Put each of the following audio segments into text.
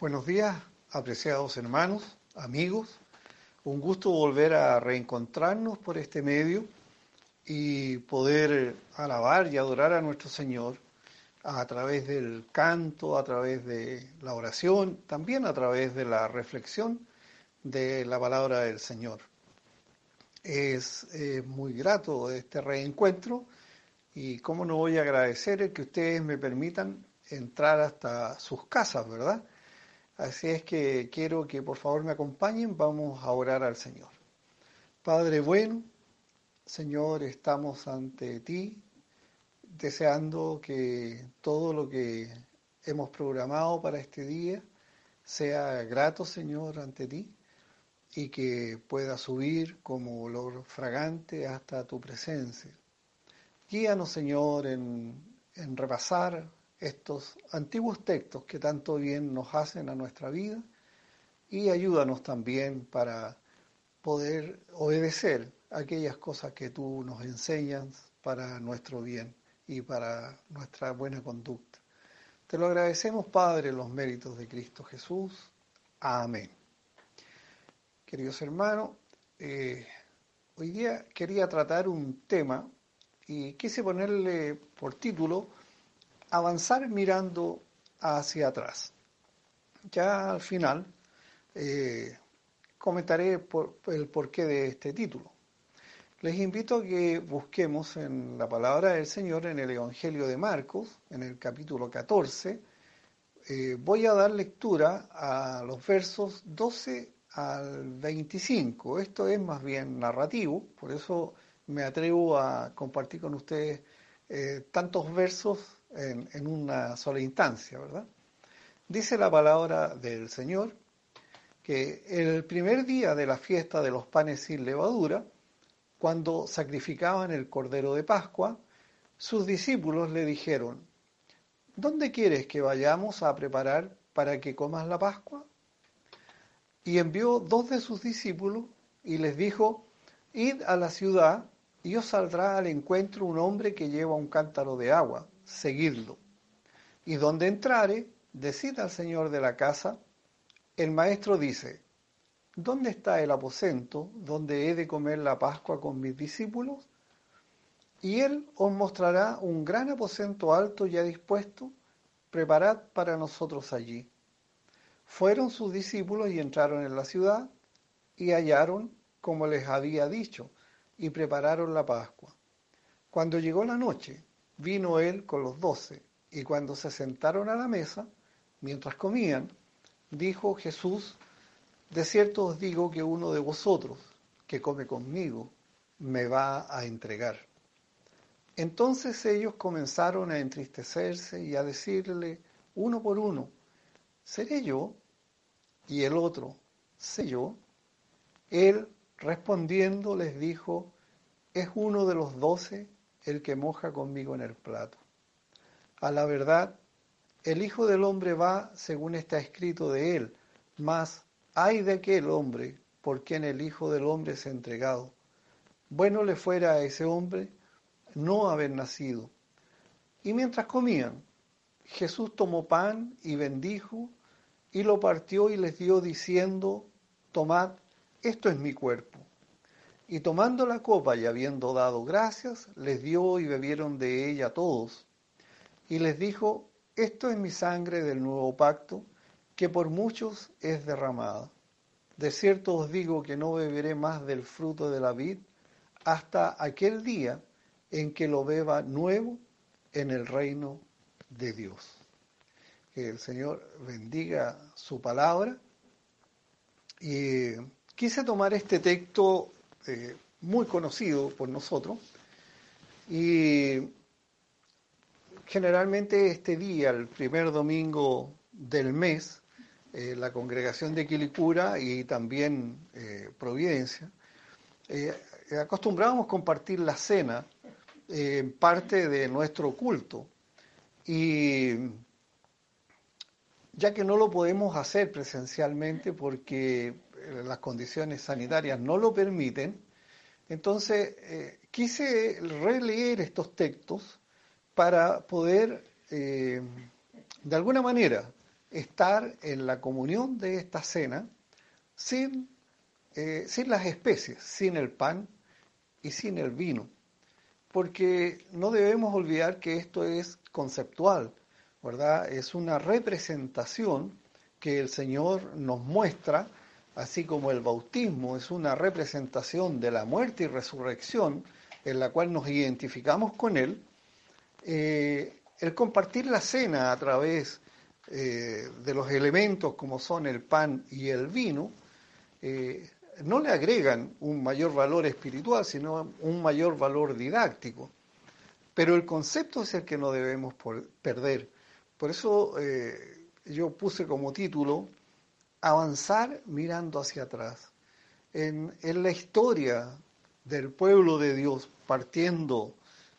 Buenos días, apreciados hermanos, amigos. Un gusto volver a reencontrarnos por este medio y poder alabar y adorar a nuestro Señor a través del canto, a través de la oración, también a través de la reflexión de la palabra del Señor. Es eh, muy grato este reencuentro y cómo no voy a agradecer que ustedes me permitan entrar hasta sus casas, ¿verdad? Así es que quiero que por favor me acompañen, vamos a orar al Señor. Padre bueno, Señor, estamos ante ti, deseando que todo lo que hemos programado para este día sea grato, Señor, ante ti y que pueda subir como olor fragante hasta tu presencia. Guíanos, Señor, en, en repasar estos antiguos textos que tanto bien nos hacen a nuestra vida y ayúdanos también para poder obedecer aquellas cosas que tú nos enseñas para nuestro bien y para nuestra buena conducta. Te lo agradecemos, Padre, los méritos de Cristo Jesús. Amén. Queridos hermanos, eh, hoy día quería tratar un tema y quise ponerle por título avanzar mirando hacia atrás. Ya al final eh, comentaré el porqué de este título. Les invito a que busquemos en la palabra del Señor en el Evangelio de Marcos, en el capítulo 14. Eh, voy a dar lectura a los versos 12 al 25. Esto es más bien narrativo, por eso me atrevo a compartir con ustedes eh, tantos versos en, una sola instancia, ¿verdad? Dice la palabra del Señor que el primer día de la fiesta de los panes sin levadura, cuando sacrificaban el cordero de Pascua, sus discípulos le dijeron, ¿dónde quieres que vayamos a preparar para que comas la Pascua? Y envió dos de sus discípulos y les dijo, id a la ciudad y os saldrá al encuentro un hombre que lleva un cántaro de agua seguidlo. Y donde entrare, decid al señor de la casa, el maestro dice, ¿dónde está el aposento donde he de comer la Pascua con mis discípulos? Y él os mostrará un gran aposento alto ya dispuesto, preparad para nosotros allí. Fueron sus discípulos y entraron en la ciudad y hallaron como les había dicho, y prepararon la Pascua. Cuando llegó la noche, vino él con los doce, y cuando se sentaron a la mesa, mientras comían, dijo Jesús, de cierto os digo que uno de vosotros, que come conmigo, me va a entregar. Entonces ellos comenzaron a entristecerse y a decirle uno por uno, ¿seré yo? Y el otro, ¿sé yo? Él respondiendo les dijo, es uno de los doce el que moja conmigo en el plato. A la verdad, el Hijo del Hombre va según está escrito de él, mas hay de aquel hombre por quien el Hijo del Hombre es entregado. Bueno le fuera a ese hombre no haber nacido. Y mientras comían, Jesús tomó pan y bendijo, y lo partió y les dio diciendo, tomad, esto es mi cuerpo. Y tomando la copa y habiendo dado gracias, les dio y bebieron de ella todos. Y les dijo, esto es mi sangre del nuevo pacto, que por muchos es derramada. De cierto os digo que no beberé más del fruto de la vid hasta aquel día en que lo beba nuevo en el reino de Dios. Que el Señor bendiga su palabra. Y quise tomar este texto eh, muy conocido por nosotros. Y generalmente este día, el primer domingo del mes, eh, la congregación de Quilicura y también eh, Providencia, acostumbrábamos compartir la cena en parte de nuestro culto. Y ya que no lo podemos hacer presencialmente porque las condiciones sanitarias no lo permiten, entonces eh, quise releer estos textos para poder, eh, de alguna manera, estar en la comunión de esta cena sin, eh, sin las especies, sin el pan y sin el vino. Porque no debemos olvidar que esto es conceptual, ¿verdad? Es una representación que el Señor nos muestra, así como el bautismo es una representación de la muerte y resurrección en la cual nos identificamos con Él, eh, el compartir la cena a través eh, de los elementos como son el pan y el vino, eh, no le agregan un mayor valor espiritual, sino un mayor valor didáctico. Pero el concepto es el que no debemos perder. Por eso yo puse como título Avanzar mirando hacia atrás. En, la historia del pueblo de Dios, partiendo,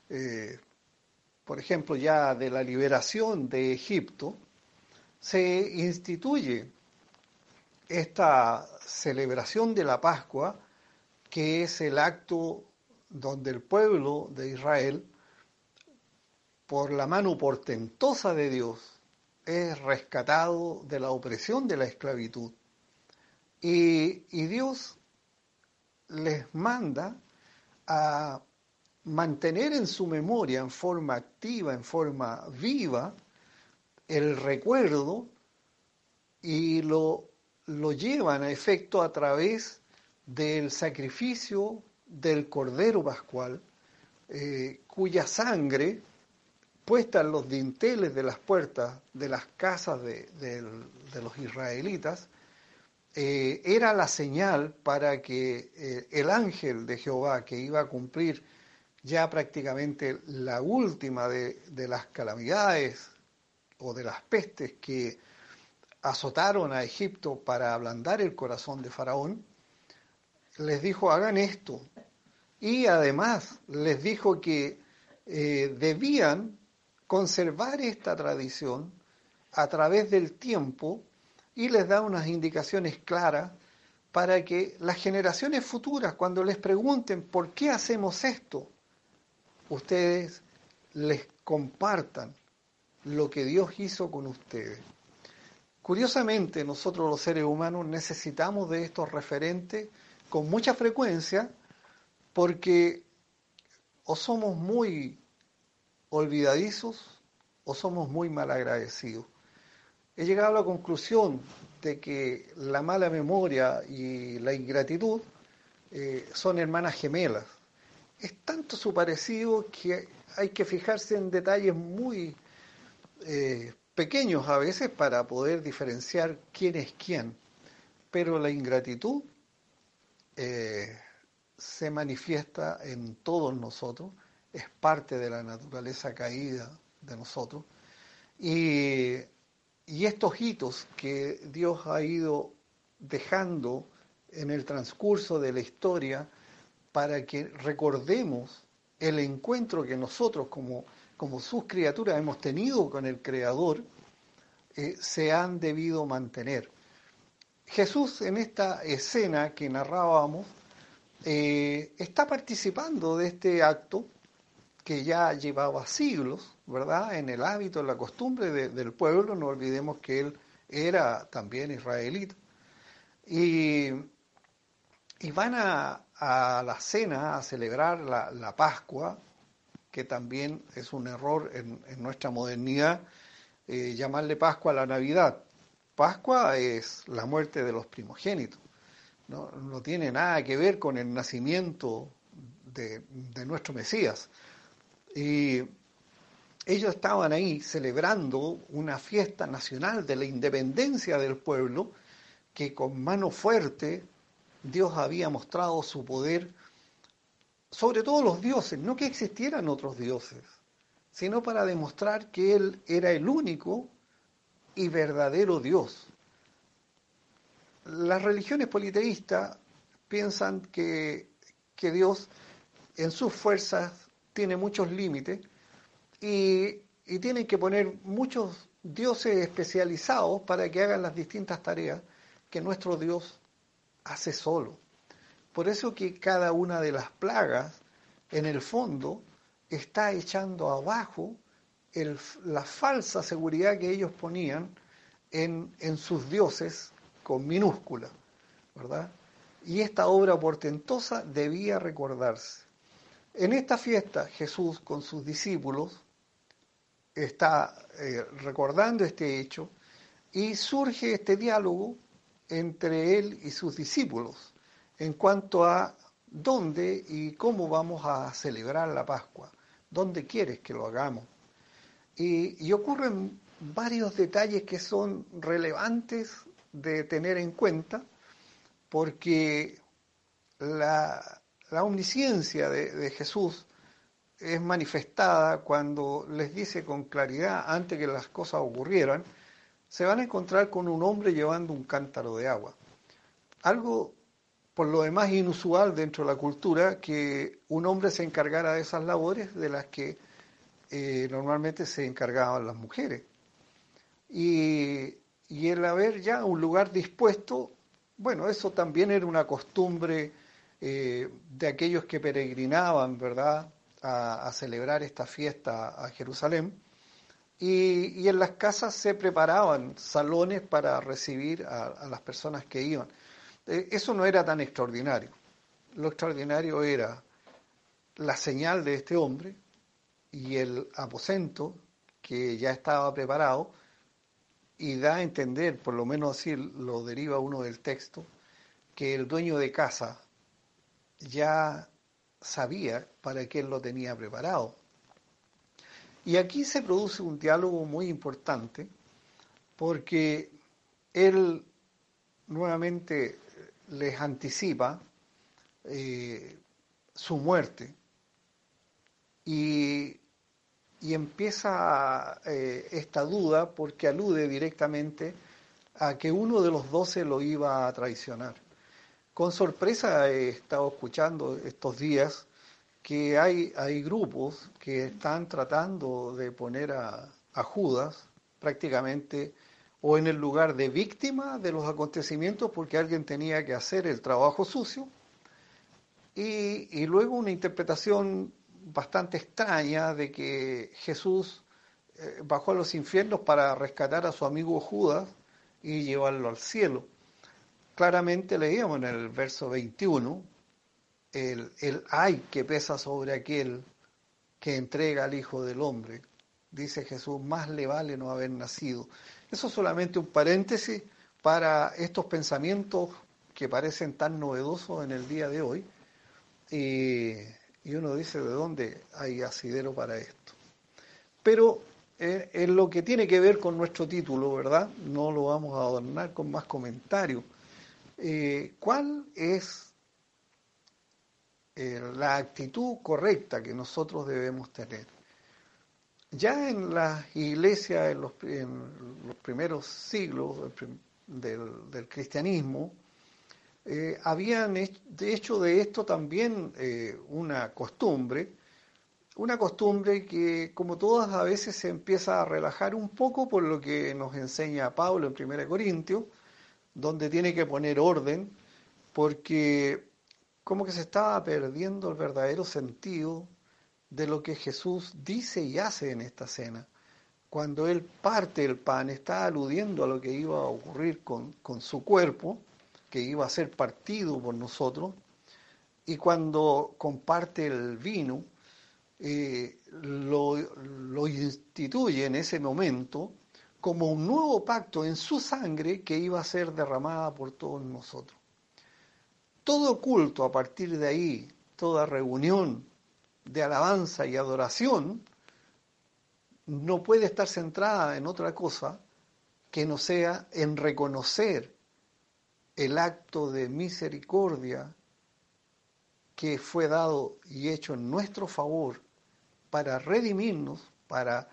eh, por ejemplo, ya de la liberación de Egipto, se instituye esta celebración de la Pascua, que es el acto donde el pueblo de Israel, por la mano portentosa de Dios, es rescatado de la opresión de la esclavitud. Y, y Dios les manda a mantener en su memoria, en forma activa, en forma viva, el recuerdo y lo, lo llevan a efecto a través del sacrificio del Cordero Pascual, eh, cuya sangre puesta en los dinteles de las puertas de las casas de, los israelitas, eh, era la señal para que eh, el ángel de Jehová, que iba a cumplir ya prácticamente la última de, de las calamidades o de las pestes que azotaron a Egipto para ablandar el corazón de Faraón, les dijo, hagan esto. Y además les dijo que eh, debían conservar esta tradición a través del tiempo y les da unas indicaciones claras para que las generaciones futuras, cuando les pregunten por qué hacemos esto, ustedes les compartan lo que Dios hizo con ustedes. Curiosamente, nosotros los seres humanos necesitamos de estos referentes con mucha frecuencia porque o somos muy olvidadizos o somos muy mal agradecidos. He llegado a la conclusión de que la mala memoria y la ingratitud eh, son hermanas gemelas. Es tanto su parecido que hay que fijarse en detalles muy eh, pequeños a veces para poder diferenciar quién es quién. Pero la ingratitud eh, se manifiesta en todos nosotros es parte de la naturaleza caída de nosotros. Y, estos hitos que Dios ha ido dejando en el transcurso de la historia para que recordemos el encuentro que nosotros como, como sus criaturas hemos tenido con el Creador, eh, se han debido mantener. Jesús en esta escena que narrábamos eh, está participando de este acto que ya llevaba siglos, ¿verdad?, en el hábito, en la costumbre del pueblo, no olvidemos que él era también israelita. Y, van a, la cena a celebrar la, Pascua, que también es un error en, nuestra modernidad, eh, llamarle Pascua a la Navidad. Pascua es la muerte de los primogénitos, no, tiene nada que ver con el nacimiento de nuestro Mesías. Y ellos estaban ahí celebrando una fiesta nacional de la independencia del pueblo, que con mano fuerte Dios había mostrado su poder sobre todos los dioses, no que existieran otros dioses, sino para demostrar que Él era el único y verdadero Dios. Las religiones politeístas piensan que, que Dios en sus fuerzas tiene muchos límites y, tienen que poner muchos dioses especializados para que hagan las distintas tareas que nuestro Dios hace solo. Por eso que cada una de las plagas, en el fondo, está echando abajo la falsa seguridad que ellos ponían en, en sus dioses con minúscula, ¿verdad? Y esta obra portentosa debía recordarse. En esta fiesta Jesús con sus discípulos está eh, recordando este hecho y surge este diálogo entre él y sus discípulos en cuanto a dónde y cómo vamos a celebrar la Pascua, dónde quieres que lo hagamos. Y, y ocurren varios detalles que son relevantes de tener en cuenta porque la, omnisciencia de, Jesús es manifestada cuando les dice con claridad, antes que las cosas ocurrieran, se van a encontrar con un hombre llevando un cántaro de agua. Algo por lo demás inusual dentro de la cultura que un hombre se encargara de esas labores de las que eh, normalmente se encargaban las mujeres. Y el haber ya un lugar dispuesto bueno, eso también era una costumbre eh, de aquellos que peregrinaban, ¿verdad?, a, celebrar esta fiesta a Jerusalén. Y, en las casas se preparaban salones para recibir a, las personas que iban. Eh, eso no era tan extraordinario. Lo extraordinario era la señal de este hombre y el aposento que ya estaba preparado y da a entender, por lo menos así lo deriva uno del texto, que el dueño de casa ya sabía para qué él lo tenía preparado. Y aquí se produce un diálogo muy importante porque él nuevamente les anticipa eh, su muerte y y empieza eh, esta duda porque alude directamente a que uno de los doce lo iba a traicionar. Con sorpresa he estado escuchando estos días que hay, hay grupos que están tratando de poner a, Judas prácticamente o en el lugar de víctima de los acontecimientos porque alguien tenía que hacer el trabajo sucio y, y luego una interpretación bastante extraña de que Jesús eh, bajó a los infiernos para rescatar a su amigo Judas y llevarlo al cielo. Claramente leíamos en el verso 21 el, el ay que pesa sobre aquel que entrega al Hijo del Hombre. Dice Jesús, más le vale no haber nacido. Eso es solamente un paréntesis para estos pensamientos que parecen tan novedosos en el día de hoy. Y y uno dice, ¿de dónde hay asidero para esto? Pero eh, en lo que tiene que ver con nuestro título, ¿verdad? No lo vamos a adornar con más comentarios. Eh, ¿Cuál es eh, la actitud correcta que nosotros debemos tener? Ya en las iglesias, en los, primeros siglos del cristianismo, eh, habían hecho de esto también una costumbre, una costumbre que como todas a veces se empieza a relajar un poco por lo que nos enseña Pablo en 1 Corintios, donde tiene que poner orden, porque como que se estaba perdiendo el verdadero sentido de lo que Jesús dice y hace en esta cena. Cuando Él parte el pan, está aludiendo a lo que iba a ocurrir con, con su cuerpo, que iba a ser partido por nosotros, y cuando comparte el vino, eh, lo, lo instituye en ese momento como un nuevo pacto en su sangre que iba a ser derramada por todos nosotros. Todo culto a partir de ahí, toda reunión de alabanza y adoración, no puede estar centrada en otra cosa que no sea en reconocer el acto de misericordia que fue dado y hecho en nuestro favor para redimirnos, para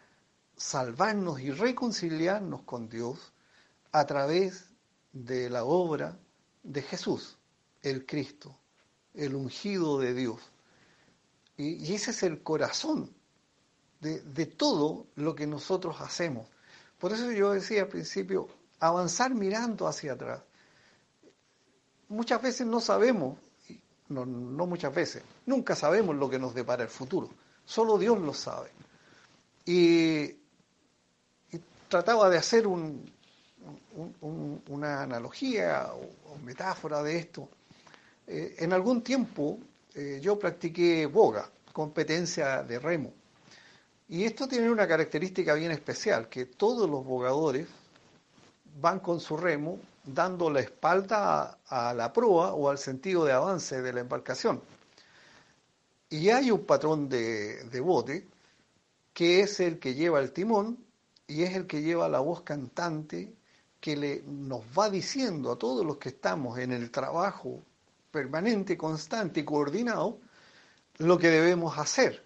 salvarnos y reconciliarnos con Dios a través de la obra de Jesús, el Cristo, el ungido de Dios. Y, ese es el corazón de, de todo lo que nosotros hacemos. Por eso yo decía al principio, avanzar mirando hacia atrás muchas veces no sabemos, no, muchas veces, nunca sabemos lo que nos depara el futuro, solo Dios lo sabe. Y, trataba de hacer un, una analogía o, metáfora de esto. Eh, en algún tiempo eh, yo practiqué boga, competencia de remo. Y esto tiene una característica bien especial, que todos los bogadores van con su remo dando la espalda a, la proa o al sentido de avance de la embarcación. Y hay un patrón de, de bote que es el que lleva el timón y es el que lleva la voz cantante que le, nos va diciendo a todos los que estamos en el trabajo permanente, constante y coordinado lo que debemos hacer.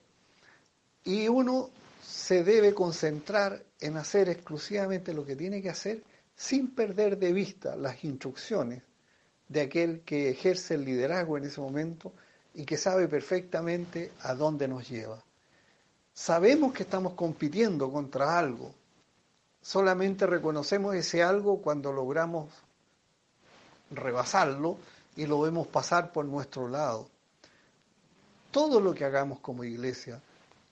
Y uno se debe concentrar en hacer exclusivamente lo que tiene que hacer sin perder de vista las instrucciones de aquel que ejerce el liderazgo en ese momento y que sabe perfectamente a dónde nos lleva. Sabemos que estamos compitiendo contra algo, solamente reconocemos ese algo cuando logramos rebasarlo y lo vemos pasar por nuestro lado. Todo lo que hagamos como iglesia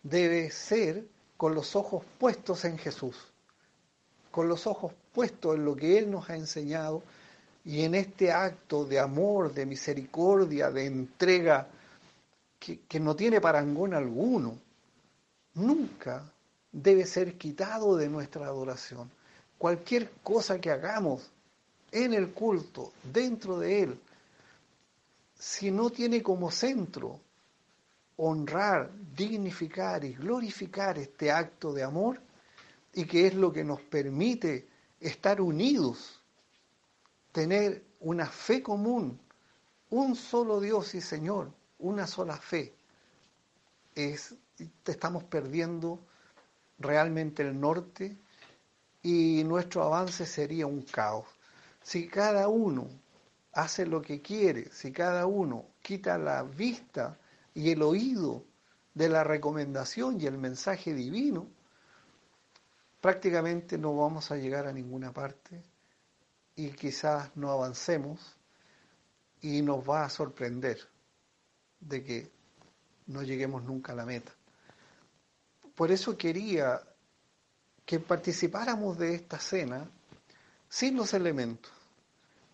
debe ser con los ojos puestos en Jesús, con los ojos puestos en lo que Él nos ha enseñado y en este acto de amor, de misericordia, de entrega que, que no tiene parangón alguno. Nunca debe ser quitado de nuestra adoración. Cualquier cosa que hagamos en el culto, dentro de él, si no tiene como centro honrar, dignificar y glorificar este acto de amor y que es lo que nos permite estar unidos, tener una fe común, un solo Dios y Señor, una sola fe, es, te estamos perdiendo realmente el norte y nuestro avance sería un caos. Si cada uno hace lo que quiere, si cada uno quita la vista y el oído de la recomendación y el mensaje divino, prácticamente no vamos a llegar a ninguna parte y quizás no avancemos y nos va a sorprender de que no lleguemos nunca a la meta. Por eso quería que participáramos de esta cena sin los elementos,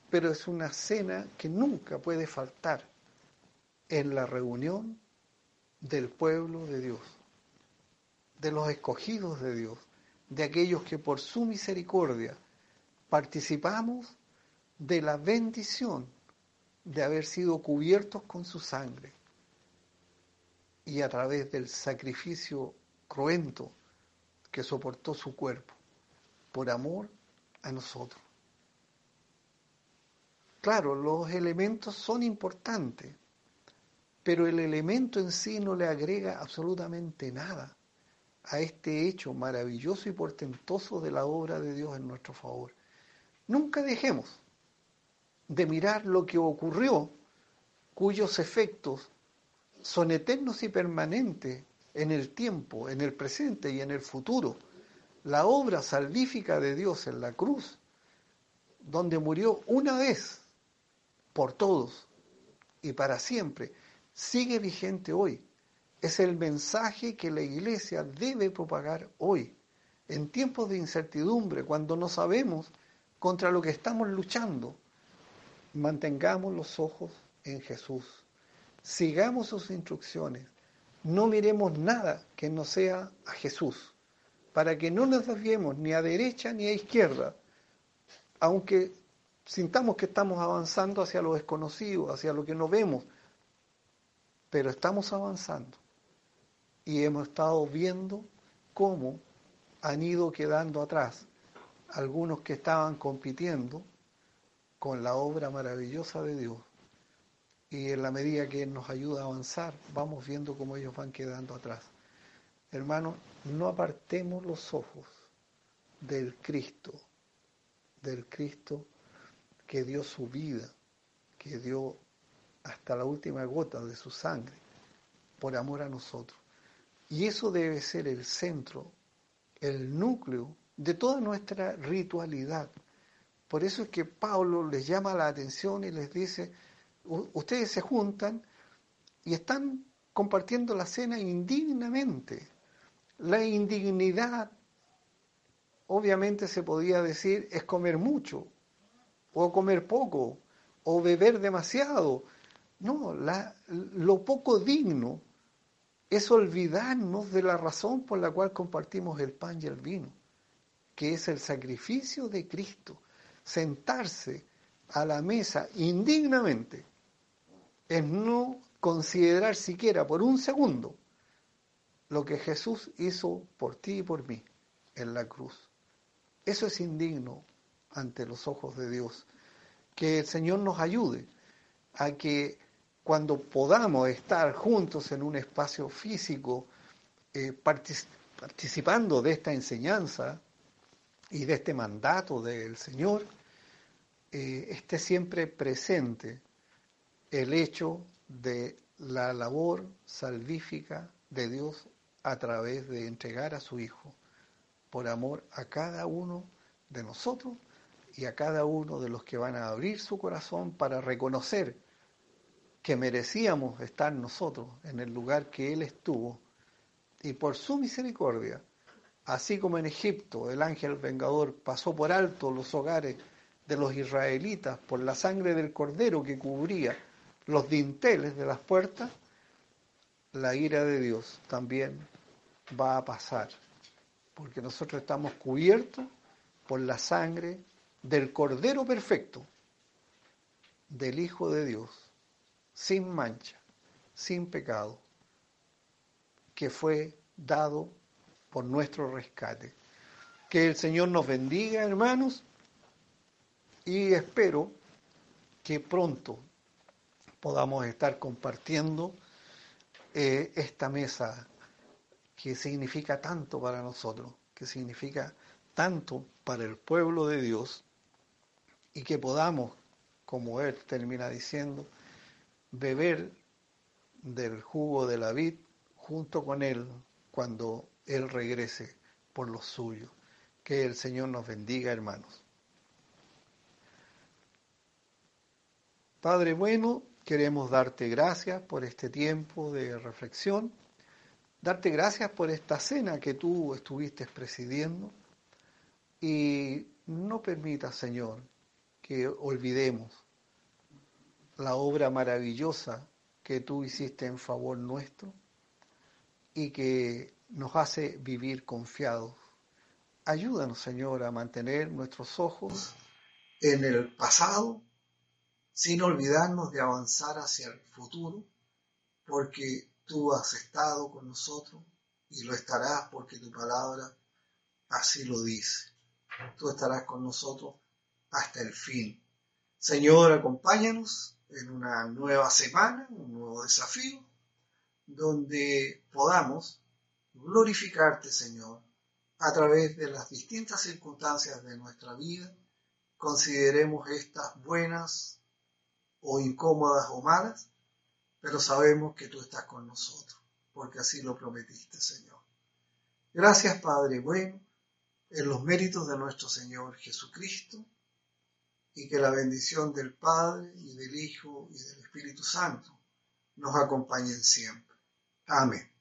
pero es una cena que nunca puede faltar en la reunión del pueblo de Dios, de los escogidos de Dios, de aquellos que por su misericordia participamos de la bendición de haber sido cubiertos con su sangre y a través del sacrificio cruento que soportó su cuerpo por amor a nosotros. Claro, los elementos son importantes, pero el elemento en sí no le agrega absolutamente nada a este hecho maravilloso y portentoso de la obra de Dios en nuestro favor. Nunca dejemos de mirar lo que ocurrió, cuyos efectos son eternos y permanentes en el tiempo, en el presente y en el futuro. La obra salvífica de Dios en la cruz, donde murió una vez por todos y para siempre, sigue vigente hoy. Es el mensaje que la iglesia debe propagar hoy, en tiempos de incertidumbre, cuando no sabemos contra lo que estamos luchando. Mantengamos los ojos en Jesús. Sigamos sus instrucciones no miremos nada que no sea a Jesús, para que no nos desviemos ni a derecha ni a izquierda, aunque sintamos que estamos avanzando hacia lo desconocido, hacia lo que no vemos, pero estamos avanzando y hemos estado viendo cómo han ido quedando atrás algunos que estaban compitiendo con la obra maravillosa de Dios y en la medida que nos ayuda a avanzar, vamos viendo cómo ellos van quedando atrás. Hermanos, no apartemos los ojos del Cristo, del Cristo que dio su vida, que dio hasta la última gota de su sangre por amor a nosotros. Y eso debe ser el centro, el núcleo de toda nuestra ritualidad. Por eso es que Pablo les llama la atención y les dice, ustedes se juntan y están compartiendo la cena indignamente. La indignidad obviamente se podía decir es comer mucho, o comer poco, o beber demasiado. No, lo poco digno es olvidarnos de la razón por la cual compartimos el pan y el vino, que es el sacrificio de Cristo. Sentarse a la mesa indignamente es no considerar siquiera por un segundo lo que Jesús hizo por ti y por mí en la cruz. Eso es indigno ante los ojos de Dios. Que el Señor nos ayude a que cuando podamos estar juntos en un espacio físico, eh, participando de esta enseñanza y de este mandato del Señor, eh, esté siempre presente el hecho de la labor salvífica de Dios a través de entregar a su Hijo por amor a cada uno de nosotros y a cada uno de los que van a abrir su corazón para reconocer que merecíamos estar nosotros en el lugar que Él estuvo. Y por su misericordia, así como en Egipto el ángel vengador pasó por alto los hogares de los israelitas por la sangre del cordero que cubría los dinteles de las puertas, la ira de Dios también va a pasar, porque nosotros estamos cubiertos por la sangre del Cordero Perfecto, del Hijo de Dios, sin mancha, sin pecado, que fue dado por nuestro rescate. Que el Señor nos bendiga, hermanos, y espero que pronto podamos estar compartiendo eh, esta mesa que significa tanto para nosotros, que significa tanto para el pueblo de Dios y que podamos, como él termina diciendo, beber del jugo de la vid junto con él cuando él regrese por los suyos. Que el Señor nos bendiga, hermanos. Padre bueno, queremos darte gracias por este tiempo de reflexión, darte gracias por esta cena que tú estuviste presidiendo y no permita, Señor, que olvidemos la obra maravillosa que tú hiciste en favor nuestro y que nos hace vivir confiados. Ayúdanos, Señor, a mantener nuestros ojos en el pasado, sin olvidarnos de avanzar hacia el futuro, porque tú has estado con nosotros y lo estarás porque tu palabra así lo dice. Tú estarás con nosotros hasta el fin. Señor, acompáñanos en una nueva semana, un nuevo desafío, donde podamos glorificarte, Señor, a través de las distintas circunstancias de nuestra vida. Consideremos estas buenas o incómodas o malas, pero sabemos que tú estás con nosotros, porque así lo prometiste, Señor. Gracias, Padre bueno, en los méritos de nuestro Señor Jesucristo y que la bendición del Padre y del Hijo y del Espíritu Santo nos acompañen siempre. Amén.